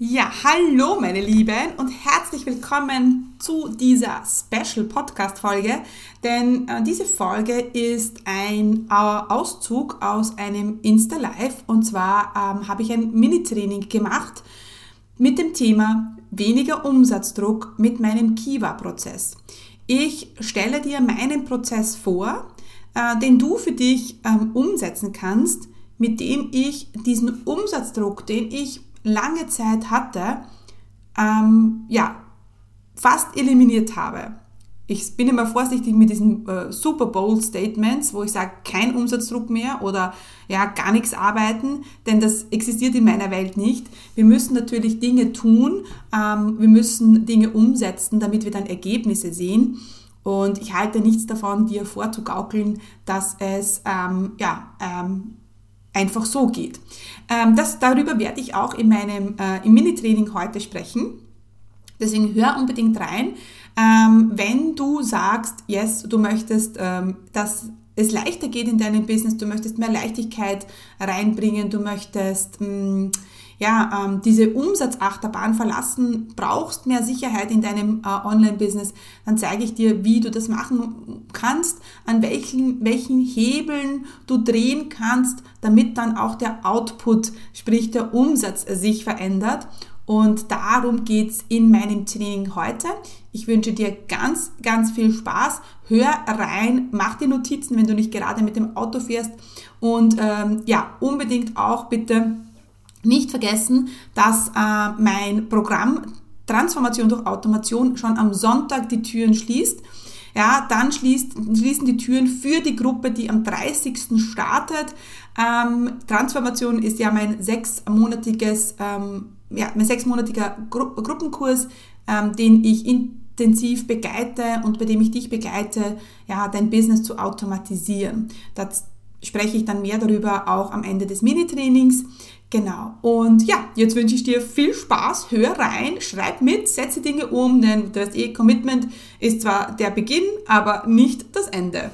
Ja, hallo meine Lieben und herzlich willkommen zu dieser Special Podcast Folge, denn äh, diese Folge ist ein äh, Auszug aus einem Insta Live und zwar ähm, habe ich ein Mini-Training gemacht mit dem Thema weniger Umsatzdruck mit meinem Kiva-Prozess. Ich stelle dir meinen Prozess vor, äh, den du für dich ähm, umsetzen kannst, mit dem ich diesen Umsatzdruck, den ich lange Zeit hatte, ähm, ja, fast eliminiert habe. Ich bin immer vorsichtig mit diesen äh, Super Bowl Statements, wo ich sage, kein Umsatzdruck mehr oder ja, gar nichts arbeiten, denn das existiert in meiner Welt nicht. Wir müssen natürlich Dinge tun, ähm, wir müssen Dinge umsetzen, damit wir dann Ergebnisse sehen. Und ich halte nichts davon, dir vorzugaukeln, dass es ähm, ja, ähm, einfach so geht. Ähm, das, darüber werde ich auch in meinem äh, im Mini-Training heute sprechen. Deswegen hör unbedingt rein. Ähm, wenn du sagst, yes, du möchtest, ähm, dass es leichter geht in deinem Business, du möchtest mehr Leichtigkeit reinbringen, du möchtest mh, mm, ja, ähm, diese Umsatzachterbahn verlassen, brauchst mehr Sicherheit in deinem äh, Online-Business, dann zeige ich dir, wie du das machen kannst, an welchen, welchen Hebeln du drehen kannst, damit dann auch der Output, sprich der Umsatz sich verändert. Und darum geht's in meinem Training heute. Ich wünsche dir ganz, ganz viel Spaß. Hör rein, mach dir Notizen, wenn du nicht gerade mit dem Auto fährst. Und ähm, ja, unbedingt auch bitte nicht vergessen, dass äh, mein Programm Transformation durch Automation schon am Sonntag die Türen schließt. Ja, dann schließt, schließen die Türen für die Gruppe, die am 30. startet. Ähm, Transformation ist ja mein sechsmonatiges, ähm, ja, mein sechsmonatiger Gru Gruppenkurs, ähm, den ich intensiv begleite und bei dem ich dich begleite, ja, dein Business zu automatisieren. Das spreche ich dann mehr darüber auch am Ende des Mini-Trainings. Genau. Und ja, jetzt wünsche ich dir viel Spaß. Hör rein, schreib mit, setze Dinge um, denn du weißt eh, Commitment ist zwar der Beginn, aber nicht das Ende.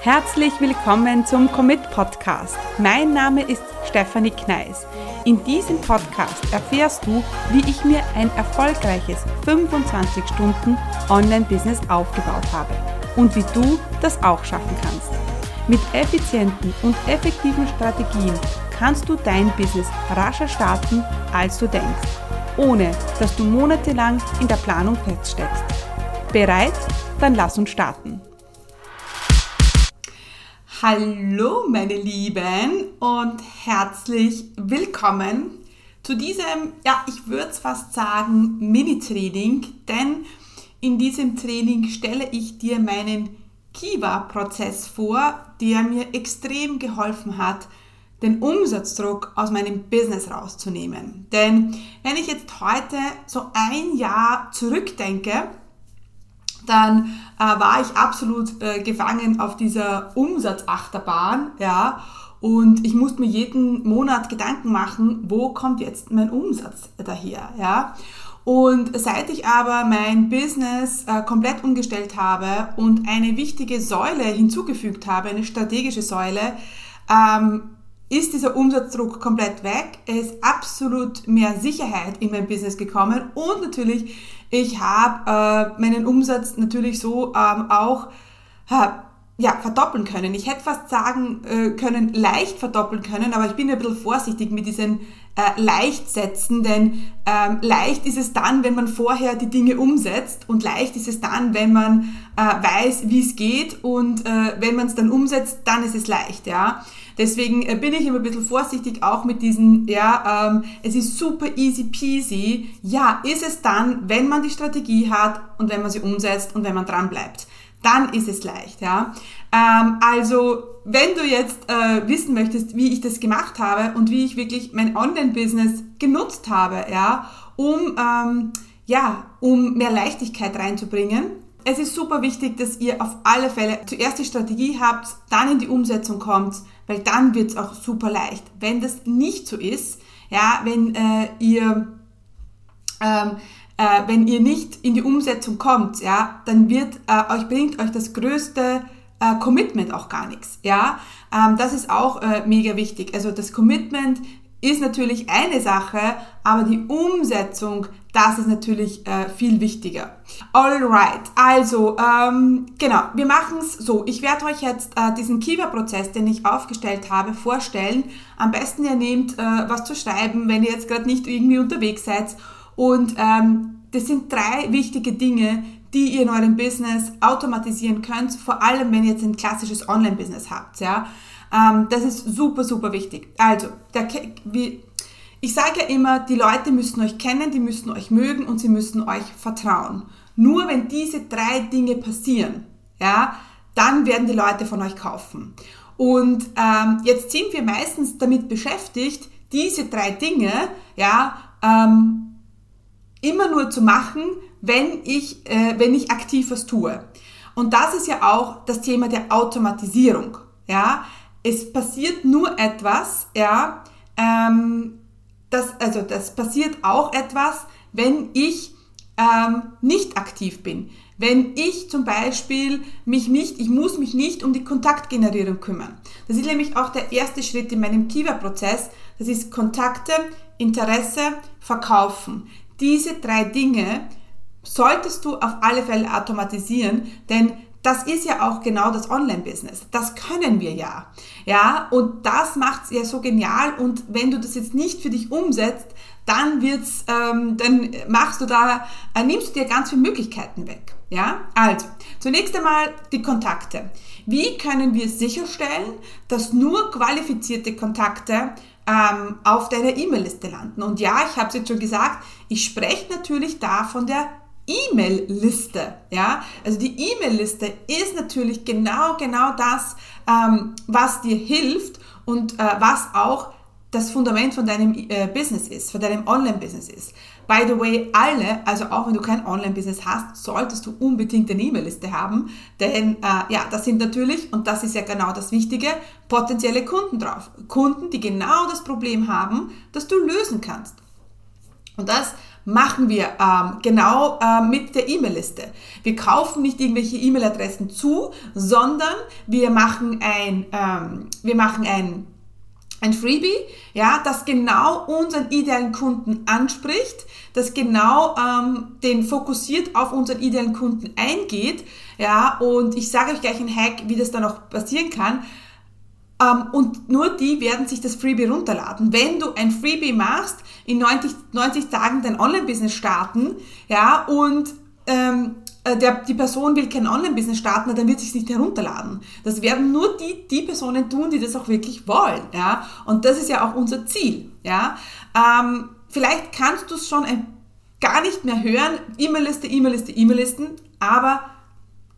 Herzlich willkommen zum Commit Podcast. Mein Name ist Stefanie Kneis. In diesem Podcast erfährst du, wie ich mir ein erfolgreiches 25 Stunden Online-Business aufgebaut habe und wie du das auch schaffen kannst. Mit effizienten und effektiven Strategien kannst du dein Business rascher starten, als du denkst, ohne dass du monatelang in der Planung feststeckst. Bereit? Dann lass uns starten. Hallo meine Lieben und herzlich willkommen zu diesem, ja, ich würde es fast sagen, Mini-Training, denn in diesem Training stelle ich dir meinen Kiva-Prozess vor, der mir extrem geholfen hat, den Umsatzdruck aus meinem Business rauszunehmen. Denn wenn ich jetzt heute so ein Jahr zurückdenke, dann äh, war ich absolut äh, gefangen auf dieser Umsatzachterbahn, ja, und ich musste mir jeden Monat Gedanken machen, wo kommt jetzt mein Umsatz daher, ja. Und seit ich aber mein Business äh, komplett umgestellt habe und eine wichtige Säule hinzugefügt habe, eine strategische Säule, ähm, ist dieser Umsatzdruck komplett weg. Es ist absolut mehr Sicherheit in mein Business gekommen und natürlich, ich habe äh, meinen Umsatz natürlich so ähm, auch äh, ja, verdoppeln können. Ich hätte fast sagen äh, können, leicht verdoppeln können, aber ich bin ein bisschen vorsichtig mit diesen äh, leicht setzen, denn ähm, leicht ist es dann, wenn man vorher die Dinge umsetzt und leicht ist es dann, wenn man äh, weiß, wie es geht und äh, wenn man es dann umsetzt, dann ist es leicht, ja. Deswegen äh, bin ich immer ein bisschen vorsichtig auch mit diesen, ja, ähm, es ist super easy peasy. Ja, ist es dann, wenn man die Strategie hat und wenn man sie umsetzt und wenn man dran bleibt dann ist es leicht, ja. Ähm, also, wenn du jetzt äh, wissen möchtest, wie ich das gemacht habe und wie ich wirklich mein Online-Business genutzt habe, ja, um, ähm, ja, um mehr Leichtigkeit reinzubringen, es ist super wichtig, dass ihr auf alle Fälle zuerst die Strategie habt, dann in die Umsetzung kommt, weil dann wird es auch super leicht. Wenn das nicht so ist, ja, wenn äh, ihr ähm, äh, wenn ihr nicht in die Umsetzung kommt, ja, dann wird äh, euch bringt euch das größte äh, Commitment auch gar nichts, ja. Ähm, das ist auch äh, mega wichtig. Also das Commitment ist natürlich eine Sache, aber die Umsetzung, das ist natürlich äh, viel wichtiger. Alright, also ähm, genau, wir machen es so. Ich werde euch jetzt äh, diesen Kiva-Prozess, den ich aufgestellt habe, vorstellen. Am besten ihr nehmt äh, was zu schreiben, wenn ihr jetzt gerade nicht irgendwie unterwegs seid. Und ähm, das sind drei wichtige Dinge, die ihr in eurem Business automatisieren könnt, vor allem wenn ihr jetzt ein klassisches Online-Business habt. Ja? Ähm, das ist super, super wichtig. Also, der, wie, ich sage ja immer, die Leute müssen euch kennen, die müssen euch mögen und sie müssen euch vertrauen. Nur wenn diese drei Dinge passieren, ja, dann werden die Leute von euch kaufen. Und ähm, jetzt sind wir meistens damit beschäftigt, diese drei Dinge, ja, ähm, immer nur zu machen, wenn ich, äh, wenn ich aktiv was tue. Und das ist ja auch das Thema der Automatisierung. Ja, es passiert nur etwas, ja, ähm, das, also das passiert auch etwas, wenn ich ähm, nicht aktiv bin. Wenn ich zum Beispiel mich nicht, ich muss mich nicht um die Kontaktgenerierung kümmern. Das ist nämlich auch der erste Schritt in meinem Kiva-Prozess. Das ist Kontakte, Interesse, Verkaufen. Diese drei Dinge solltest du auf alle Fälle automatisieren, denn das ist ja auch genau das Online-Business. Das können wir ja. Ja, und das macht es ja so genial. Und wenn du das jetzt nicht für dich umsetzt, dann wird's, ähm, dann machst du da, äh, nimmst du dir ganz viele Möglichkeiten weg. Ja, also zunächst einmal die Kontakte. Wie können wir sicherstellen, dass nur qualifizierte Kontakte ähm, auf deiner E-Mail-Liste landen? Und ja, ich habe es jetzt schon gesagt, ich spreche natürlich da von der E-Mail-Liste. Ja? Also die E-Mail-Liste ist natürlich genau, genau das, ähm, was dir hilft und äh, was auch das Fundament von deinem äh, Business ist, von deinem Online-Business ist. By the way, alle, also auch wenn du kein Online-Business hast, solltest du unbedingt eine E-Mail-Liste haben, denn äh, ja, das sind natürlich, und das ist ja genau das Wichtige, potenzielle Kunden drauf. Kunden, die genau das Problem haben, das du lösen kannst. Und das machen wir ähm, genau äh, mit der E-Mail-Liste. Wir kaufen nicht irgendwelche E-Mail-Adressen zu, sondern wir machen ein, ähm, wir machen ein ein Freebie, ja, das genau unseren idealen Kunden anspricht, das genau ähm, den fokussiert auf unseren idealen Kunden eingeht, ja, und ich sage euch gleich ein Hack, wie das dann auch passieren kann. Ähm, und nur die werden sich das Freebie runterladen. Wenn du ein Freebie machst, in 90, 90 Tagen dein Online-Business starten, ja, und ähm, äh, der, die Person will kein Online-Business starten, dann wird sich nicht herunterladen. Das werden nur die, die Personen tun, die das auch wirklich wollen, ja. Und das ist ja auch unser Ziel, ja. Ähm, vielleicht kannst du es schon ein, gar nicht mehr hören, E-Mail-Liste, E-Mail-Liste, E-Mail-Listen, aber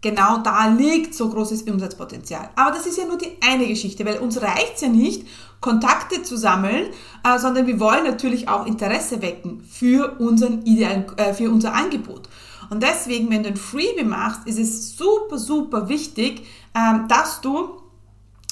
genau da liegt so großes Umsatzpotenzial. Aber das ist ja nur die eine Geschichte, weil uns reicht es ja nicht, Kontakte zu sammeln, äh, sondern wir wollen natürlich auch Interesse wecken für, unseren idealen, äh, für unser Angebot. Und deswegen, wenn du ein Freebie machst, ist es super, super wichtig, ähm, dass du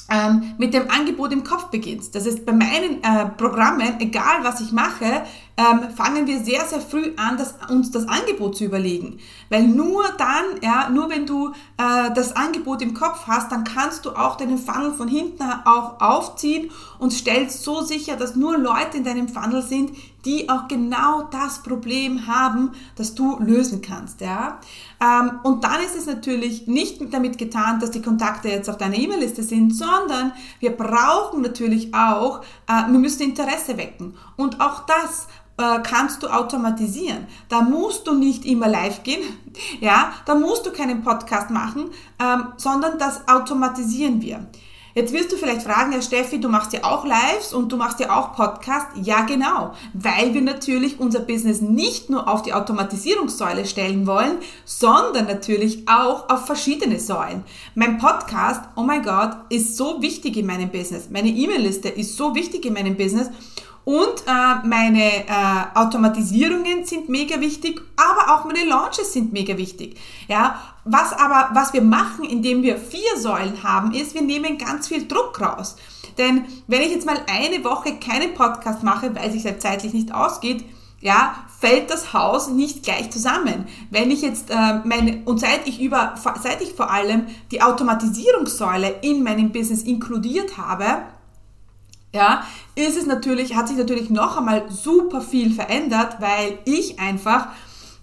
ähm, mit dem Angebot im Kopf beginnst. Das ist bei meinen äh, Programmen, egal was ich mache, ähm, fangen wir sehr, sehr früh an, uns das Angebot zu überlegen. Weil nur dann, ja, nur wenn du äh, das Angebot im Kopf hast, dann kannst du auch deinen Funnel von hinten auch aufziehen und stellst so sicher, dass nur Leute in deinem Funnel sind, die auch genau das Problem haben, das du lösen kannst. Ja? Ähm, und dann ist es natürlich nicht damit getan, dass die Kontakte jetzt auf deiner E-Mail-Liste sind, sondern wir brauchen natürlich auch, äh, wir müssen Interesse wecken. Und auch das äh, kannst du automatisieren. Da musst du nicht immer live gehen, ja, da musst du keinen Podcast machen, ähm, sondern das automatisieren wir. Jetzt wirst du vielleicht fragen, Herr Steffi, du machst ja auch Lives und du machst ja auch Podcast. Ja, genau, weil wir natürlich unser Business nicht nur auf die Automatisierungssäule stellen wollen, sondern natürlich auch auf verschiedene Säulen. Mein Podcast, oh mein Gott, ist so wichtig in meinem Business. Meine E-Mail-Liste ist so wichtig in meinem Business und äh, meine äh, Automatisierungen sind mega wichtig, aber auch meine Launches sind mega wichtig. Ja, was aber, was wir machen, indem wir vier Säulen haben, ist, wir nehmen ganz viel Druck raus. Denn wenn ich jetzt mal eine Woche keinen Podcast mache, weil sich halt zeitlich nicht ausgeht, ja, fällt das Haus nicht gleich zusammen. Wenn ich jetzt äh, meine, und seit ich über, seit ich vor allem die Automatisierungssäule in meinem Business inkludiert habe, ja, ist es natürlich, hat sich natürlich noch einmal super viel verändert, weil ich einfach,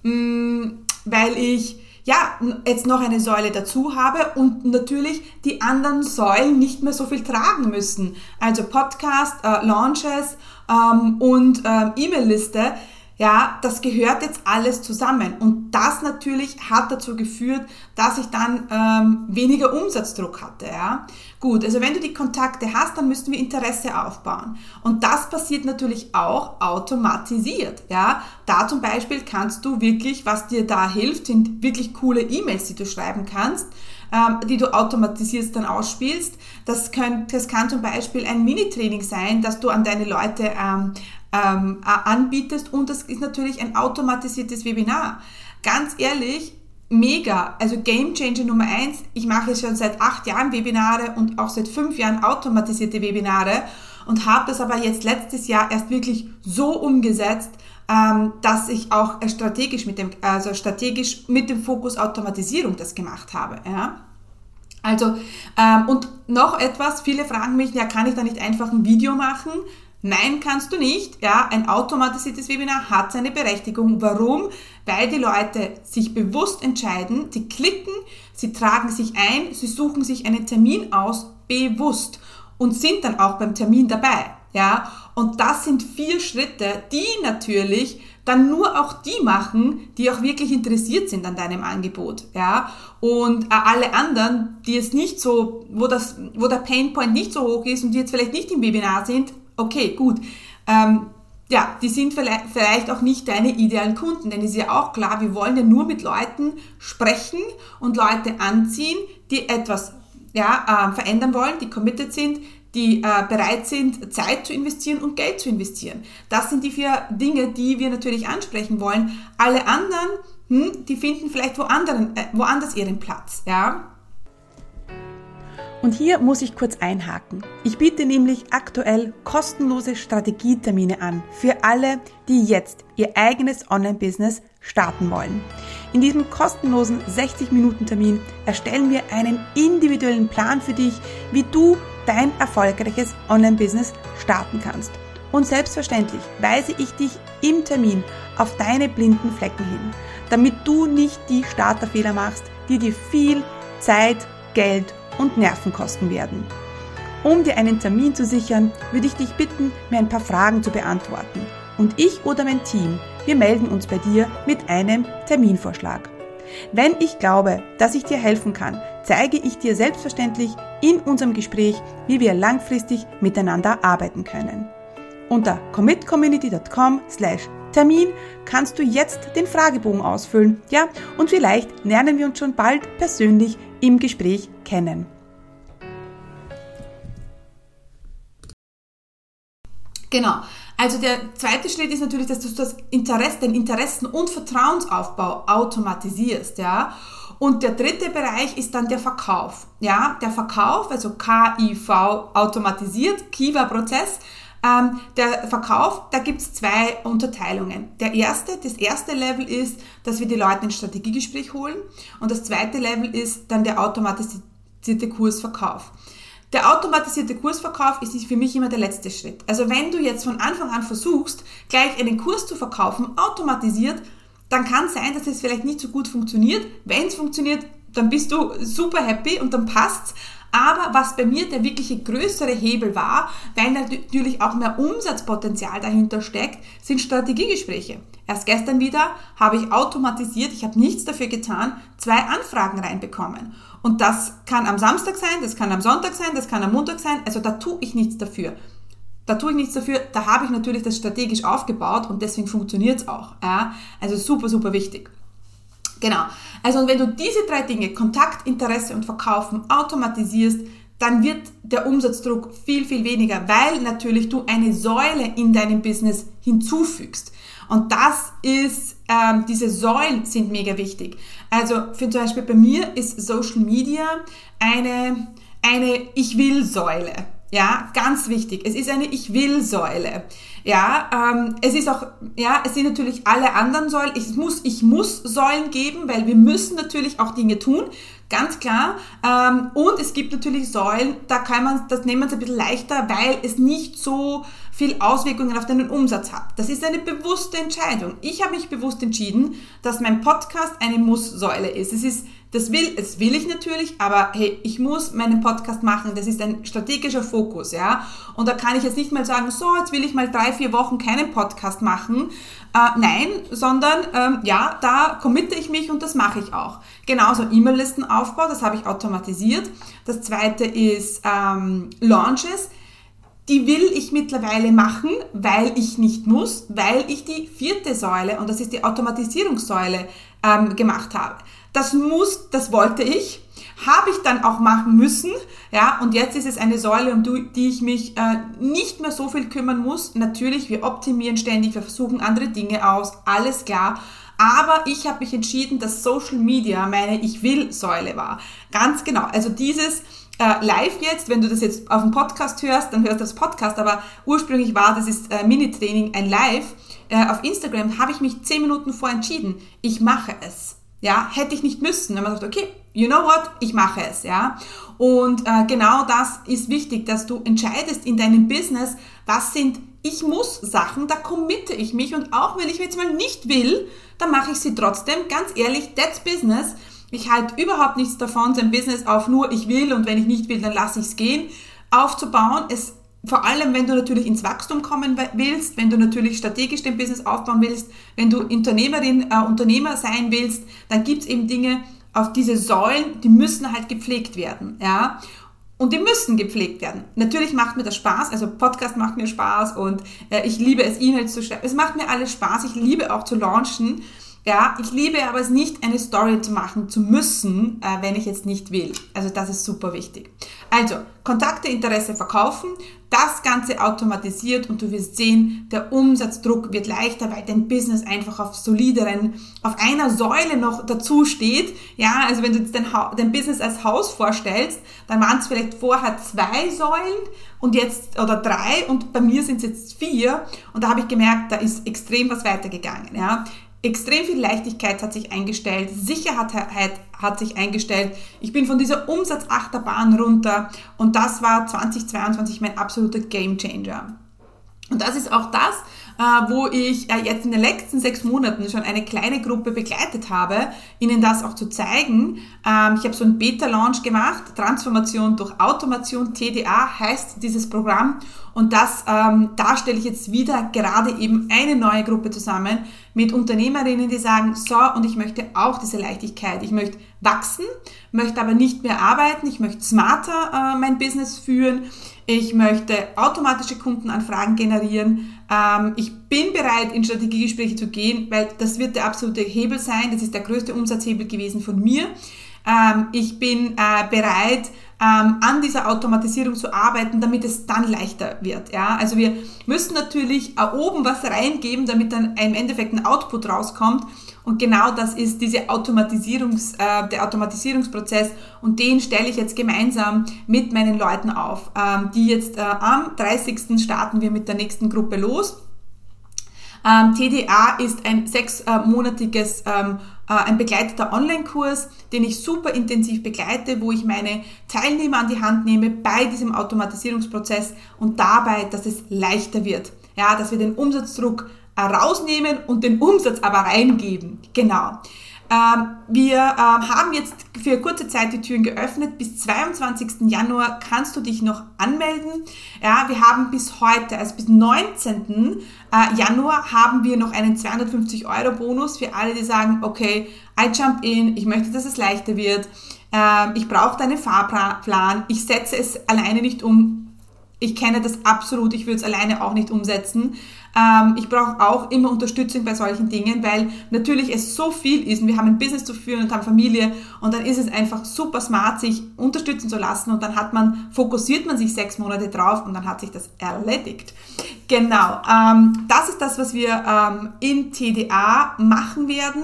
mh, mm, weil ich ja, jetzt noch eine Säule dazu habe und natürlich die anderen Säulen nicht mehr so viel tragen müssen. Also Podcast, äh, Launches ähm, und äh, E-Mail-Liste ja, das gehört jetzt alles zusammen. Und das natürlich hat dazu geführt, dass ich dann ähm, weniger Umsatzdruck hatte. Ja. Gut, also wenn du die Kontakte hast, dann müssten wir Interesse aufbauen. Und das passiert natürlich auch automatisiert. Ja. Da zum Beispiel kannst du wirklich, was dir da hilft, sind wirklich coole E-Mails, die du schreiben kannst ähm, die du automatisiert dann ausspielst. Das, kann, das kann zum Beispiel ein Mini-Training sein, dass du an deine Leute ähm, ähm, anbietest und das ist natürlich ein automatisiertes Webinar. Ganz ehrlich, mega, also Game Changer Nummer eins. Ich mache schon seit acht Jahren Webinare und auch seit fünf Jahren automatisierte Webinare und habe das aber jetzt letztes Jahr erst wirklich so umgesetzt, ähm, dass ich auch strategisch mit dem, also strategisch mit dem Fokus Automatisierung das gemacht habe. Ja. Also, ähm, und noch etwas, viele fragen mich, ja, kann ich da nicht einfach ein Video machen? Nein, kannst du nicht. Ja, ein automatisiertes Webinar hat seine Berechtigung. Warum? Weil die Leute sich bewusst entscheiden, sie klicken, sie tragen sich ein, sie suchen sich einen Termin aus, bewusst und sind dann auch beim Termin dabei. Ja, und das sind vier Schritte, die natürlich dann nur auch die machen, die auch wirklich interessiert sind an deinem Angebot, ja. Und äh, alle anderen, die es nicht so, wo das, wo der Painpoint nicht so hoch ist und die jetzt vielleicht nicht im Webinar sind, okay, gut. Ähm, ja, die sind vielleicht auch nicht deine idealen Kunden, denn es ist ja auch klar, wir wollen ja nur mit Leuten sprechen und Leute anziehen, die etwas ja, äh, verändern wollen, die committed sind, die äh, bereit sind, Zeit zu investieren und Geld zu investieren. Das sind die vier Dinge, die wir natürlich ansprechen wollen. Alle anderen, hm, die finden vielleicht woanders, äh, woanders ihren Platz. Ja? Und hier muss ich kurz einhaken. Ich biete nämlich aktuell kostenlose Strategietermine an für alle, die jetzt ihr eigenes Online-Business starten wollen. In diesem kostenlosen 60-Minuten-Termin erstellen wir einen individuellen Plan für dich, wie du dein erfolgreiches Online-Business starten kannst. Und selbstverständlich weise ich dich im Termin auf deine blinden Flecken hin, damit du nicht die Starterfehler machst, die dir viel Zeit, Geld und Nerven kosten werden. Um dir einen Termin zu sichern, würde ich dich bitten, mir ein paar Fragen zu beantworten. Und ich oder mein Team, wir melden uns bei dir mit einem Terminvorschlag. Wenn ich glaube, dass ich dir helfen kann, zeige ich dir selbstverständlich in unserem Gespräch, wie wir langfristig miteinander arbeiten können. Unter commitcommunity.com slash Termin kannst du jetzt den Fragebogen ausfüllen, ja, und vielleicht lernen wir uns schon bald persönlich im Gespräch kennen. Genau. Also der zweite Schritt ist natürlich, dass du das Interesse, den Interessen- und Vertrauensaufbau automatisierst, ja. Und der dritte Bereich ist dann der Verkauf, ja. Der Verkauf, also KIV automatisiert, Kiva-Prozess. Ähm, der Verkauf, da gibt es zwei Unterteilungen. Der erste, das erste Level ist, dass wir die Leute ins Strategiegespräch holen. Und das zweite Level ist dann der automatisierte Kursverkauf. Der automatisierte Kursverkauf ist für mich immer der letzte Schritt. Also wenn du jetzt von Anfang an versuchst, gleich einen Kurs zu verkaufen, automatisiert, dann kann sein, dass es vielleicht nicht so gut funktioniert. Wenn es funktioniert, dann bist du super happy und dann passt's. Aber was bei mir der wirkliche größere Hebel war, weil natürlich auch mehr Umsatzpotenzial dahinter steckt, sind Strategiegespräche. Erst gestern wieder habe ich automatisiert, ich habe nichts dafür getan, zwei Anfragen reinbekommen. Und das kann am Samstag sein, das kann am Sonntag sein, das kann am Montag sein. Also da tue ich nichts dafür. Da tue ich nichts dafür, da habe ich natürlich das strategisch aufgebaut und deswegen funktioniert es auch. Ja? Also super, super wichtig. Genau. Also wenn du diese drei Dinge, Kontakt, Interesse und Verkaufen, automatisierst, dann wird der Umsatzdruck viel, viel weniger, weil natürlich du eine Säule in deinem Business hinzufügst. Und das ist, ähm, diese Säulen sind mega wichtig. Also für zum Beispiel bei mir ist Social Media eine, eine Ich will Säule. Ja, ganz wichtig. Es ist eine Ich will-Säule. Ja, ähm, es ist auch, ja, es sind natürlich alle anderen Säulen. Ich muss, ich muss Säulen geben, weil wir müssen natürlich auch Dinge tun. Ganz klar. Ähm, und es gibt natürlich Säulen, da kann man, das nehmen wir es ein bisschen leichter, weil es nicht so viel Auswirkungen auf deinen Umsatz hat. Das ist eine bewusste Entscheidung. Ich habe mich bewusst entschieden, dass mein Podcast eine Muss-Säule ist. Es ist das will, das will ich natürlich, aber hey, ich muss meinen Podcast machen. Das ist ein strategischer Fokus, ja. Und da kann ich jetzt nicht mal sagen, so, jetzt will ich mal drei, vier Wochen keinen Podcast machen. Äh, nein, sondern ähm, ja, da committe ich mich und das mache ich auch. Genauso E-Mail-Listenaufbau, das habe ich automatisiert. Das zweite ist ähm, Launches die will ich mittlerweile machen, weil ich nicht muss, weil ich die vierte Säule, und das ist die Automatisierungssäule, ähm, gemacht habe. Das muss, das wollte ich, habe ich dann auch machen müssen, ja, und jetzt ist es eine Säule, um die ich mich äh, nicht mehr so viel kümmern muss. Natürlich, wir optimieren ständig, wir versuchen andere Dinge aus, alles klar. Aber ich habe mich entschieden, dass Social Media meine Ich will-Säule war. Ganz genau. Also dieses äh, live jetzt, wenn du das jetzt auf dem Podcast hörst, dann hörst du das Podcast, aber ursprünglich war das ist äh, Mini-Training ein Live. Äh, auf Instagram habe ich mich zehn Minuten vor entschieden. Ich mache es. Ja, hätte ich nicht müssen. Wenn man sagt, okay, you know what, ich mache es, ja. Und äh, genau das ist wichtig, dass du entscheidest in deinem Business, was sind ich muss Sachen, da committe ich mich und auch wenn ich jetzt mal nicht will, dann mache ich sie trotzdem. Ganz ehrlich, that's business. Ich halte überhaupt nichts davon, sein Business auf nur ich will und wenn ich nicht will, dann lasse ich es gehen, aufzubauen. Es vor allem, wenn du natürlich ins Wachstum kommen willst, wenn du natürlich strategisch dein Business aufbauen willst, wenn du Unternehmerin, äh, Unternehmer sein willst, dann gibt's eben Dinge auf diese Säulen, die müssen halt gepflegt werden, ja. Und die müssen gepflegt werden. Natürlich macht mir das Spaß, also Podcast macht mir Spaß und äh, ich liebe es, E-Mails zu schreiben. Es macht mir alles Spaß. Ich liebe auch zu launchen. Ja, ich liebe aber es nicht, eine Story zu machen zu müssen, äh, wenn ich jetzt nicht will. Also das ist super wichtig. Also, Kontakte, Interesse verkaufen, das Ganze automatisiert und du wirst sehen, der Umsatzdruck wird leichter, weil dein Business einfach auf solideren, auf einer Säule noch dazu steht. Ja, also wenn du jetzt dein, dein Business als Haus vorstellst, dann waren es vielleicht vorher zwei Säulen und jetzt, oder drei und bei mir sind es jetzt vier und da habe ich gemerkt, da ist extrem was weitergegangen. Ja extrem viel Leichtigkeit hat sich eingestellt, Sicherheit hat sich eingestellt. Ich bin von dieser Umsatzachterbahn runter und das war 2022 mein absoluter Gamechanger. Und das ist auch das, wo ich äh, jetzt in den letzten sechs Monaten schon eine kleine Gruppe begleitet habe, ihnen das auch zu zeigen. Ähm, ich habe so einen Beta-Launch gemacht, Transformation durch Automation, TDA heißt dieses Programm. Und das, ähm, da stelle ich jetzt wieder gerade eben eine neue Gruppe zusammen mit Unternehmerinnen, die sagen, so, und ich möchte auch diese Leichtigkeit. Ich möchte wachsen, möchte aber nicht mehr arbeiten, ich möchte smarter äh, mein Business führen, ich möchte automatische Kundenanfragen generieren, ähm, ich bin bereit, in Strategiegespräche zu gehen, weil das wird der absolute Hebel sein, das ist der größte Umsatzhebel gewesen von mir. Ähm, ich bin äh, bereit, ähm, an dieser Automatisierung zu arbeiten, damit es dann leichter wird. Ja? Also wir müssen natürlich oben was reingeben, damit dann im Endeffekt ein Output rauskommt. Und genau das ist diese Automatisierungs, äh, der Automatisierungsprozess und den stelle ich jetzt gemeinsam mit meinen Leuten auf. Ähm, die jetzt äh, am 30. starten wir mit der nächsten Gruppe los. Ähm, TDA ist ein sechsmonatiges ähm, äh, ein begleiteter Online-Kurs, den ich super intensiv begleite, wo ich meine Teilnehmer an die Hand nehme bei diesem Automatisierungsprozess und dabei, dass es leichter wird. Ja, dass wir den Umsatzdruck rausnehmen und den Umsatz aber reingeben. Genau. Ähm, wir ähm, haben jetzt für kurze Zeit die Türen geöffnet. Bis 22. Januar kannst du dich noch anmelden. Ja, wir haben bis heute, also bis 19. Äh, Januar, haben wir noch einen 250 Euro Bonus für alle, die sagen, okay, I jump in, ich möchte, dass es leichter wird. Ähm, ich brauche deinen Fahrplan. Ich setze es alleine nicht um. Ich kenne das absolut. Ich würde es alleine auch nicht umsetzen. Ähm, ich brauche auch immer Unterstützung bei solchen Dingen, weil natürlich es so viel ist und wir haben ein Business zu führen und haben Familie und dann ist es einfach super smart, sich unterstützen zu lassen und dann hat man, fokussiert man sich sechs Monate drauf und dann hat sich das erledigt. Genau, ähm, das ist das, was wir ähm, in TDA machen werden.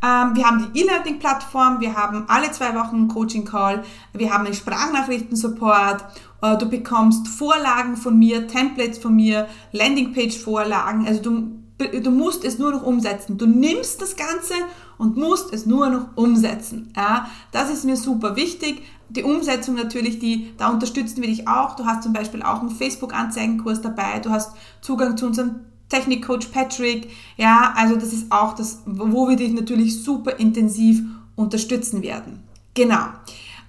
Ähm, wir haben die E-Learning-Plattform, wir haben alle zwei Wochen einen Coaching-Call, wir haben einen Sprachnachrichten-Support du bekommst Vorlagen von mir, Templates von mir, Landingpage-Vorlagen. Also du, du musst es nur noch umsetzen. Du nimmst das Ganze und musst es nur noch umsetzen. Ja, das ist mir super wichtig. Die Umsetzung natürlich, die, da unterstützen wir dich auch. Du hast zum Beispiel auch einen Facebook-Anzeigenkurs dabei. Du hast Zugang zu unserem Technikcoach Patrick. Ja, also das ist auch das, wo wir dich natürlich super intensiv unterstützen werden. Genau.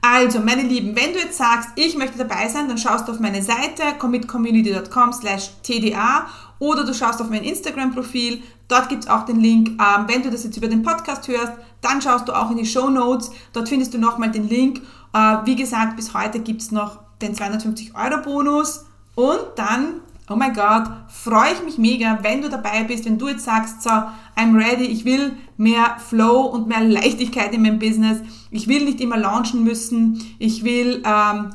Also, meine Lieben, wenn du jetzt sagst, ich möchte dabei sein, dann schaust du auf meine Seite commitcommunity.com slash tda oder du schaust auf mein Instagram-Profil. Dort gibt es auch den Link. Ähm, wenn du das jetzt über den Podcast hörst, dann schaust du auch in die Show Notes. Dort findest du nochmal den Link. Äh, wie gesagt, bis heute gibt es noch den 250-Euro-Bonus. Und dann oh mein Gott, freue ich mich mega, wenn du dabei bist, wenn du jetzt sagst, so, I'm ready, ich will mehr Flow und mehr Leichtigkeit in meinem Business, ich will nicht immer launchen müssen, ich will ähm,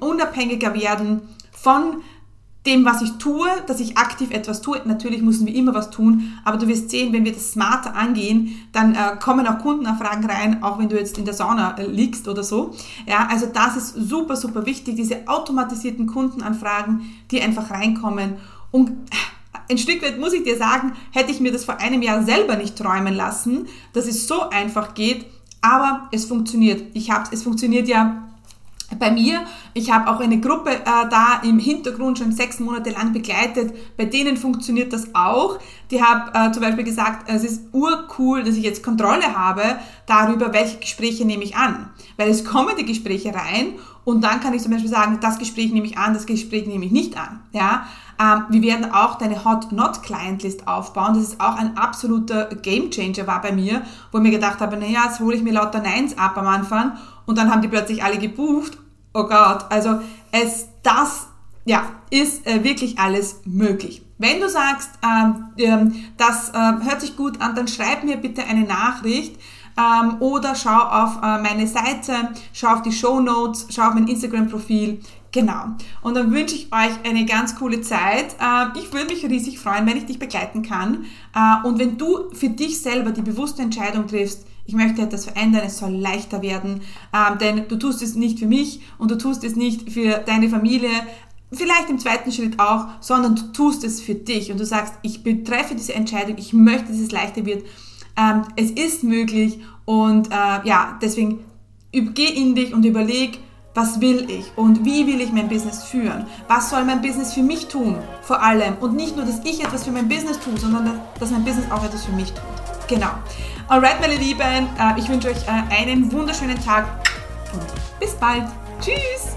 unabhängiger werden von dem, was ich tue, dass ich aktiv etwas tue. Natürlich müssen wir immer was tun, aber du wirst sehen, wenn wir das smarter angehen, dann äh, kommen auch Kundenanfragen rein, auch wenn du jetzt in der Sauna äh, liegst oder so. Ja, also das ist super, super wichtig, diese automatisierten Kundenanfragen, die einfach reinkommen. Und äh, ein Stück weit muss ich dir sagen, hätte ich mir das vor einem Jahr selber nicht träumen lassen, dass es so einfach geht, aber es funktioniert. Ich habe es funktioniert ja bei mir. Ich habe auch eine Gruppe äh, da im Hintergrund schon sechs Monate lang begleitet. Bei denen funktioniert das auch. Die haben äh, zum Beispiel gesagt, es ist urcool, dass ich jetzt Kontrolle habe darüber, welche Gespräche nehme ich an. Weil es kommen die Gespräche rein und dann kann ich zum Beispiel sagen, das Gespräch nehme ich an, das Gespräch nehme ich nicht an. Ja? Ähm, wir werden auch deine Hot Not Client List aufbauen. Das ist auch ein absoluter Game Changer war bei mir, wo ich mir gedacht habe, naja, jetzt hole ich mir lauter Neins ab am Anfang und dann haben die plötzlich alle gebucht. Oh Gott, also es, das, ja, ist äh, wirklich alles möglich. Wenn du sagst, ähm, ähm, das äh, hört sich gut an, dann schreib mir bitte eine Nachricht ähm, oder schau auf äh, meine Seite, schau auf die Show Notes, schau auf mein Instagram-Profil. Genau. Und dann wünsche ich euch eine ganz coole Zeit. Äh, ich würde mich riesig freuen, wenn ich dich begleiten kann. Äh, und wenn du für dich selber die bewusste Entscheidung triffst, ich möchte etwas verändern, es soll leichter werden, ähm, denn du tust es nicht für mich und du tust es nicht für deine Familie, vielleicht im zweiten Schritt auch, sondern du tust es für dich und du sagst, ich betreffe diese Entscheidung, ich möchte, dass es leichter wird. Ähm, es ist möglich und äh, ja, deswegen geh in dich und überleg, was will ich und wie will ich mein Business führen? Was soll mein Business für mich tun? Vor allem. Und nicht nur, dass ich etwas für mein Business tue, sondern dass mein Business auch etwas für mich tut. Genau. Alright, meine Lieben, äh, ich wünsche euch äh, einen wunderschönen Tag und bis bald. Tschüss!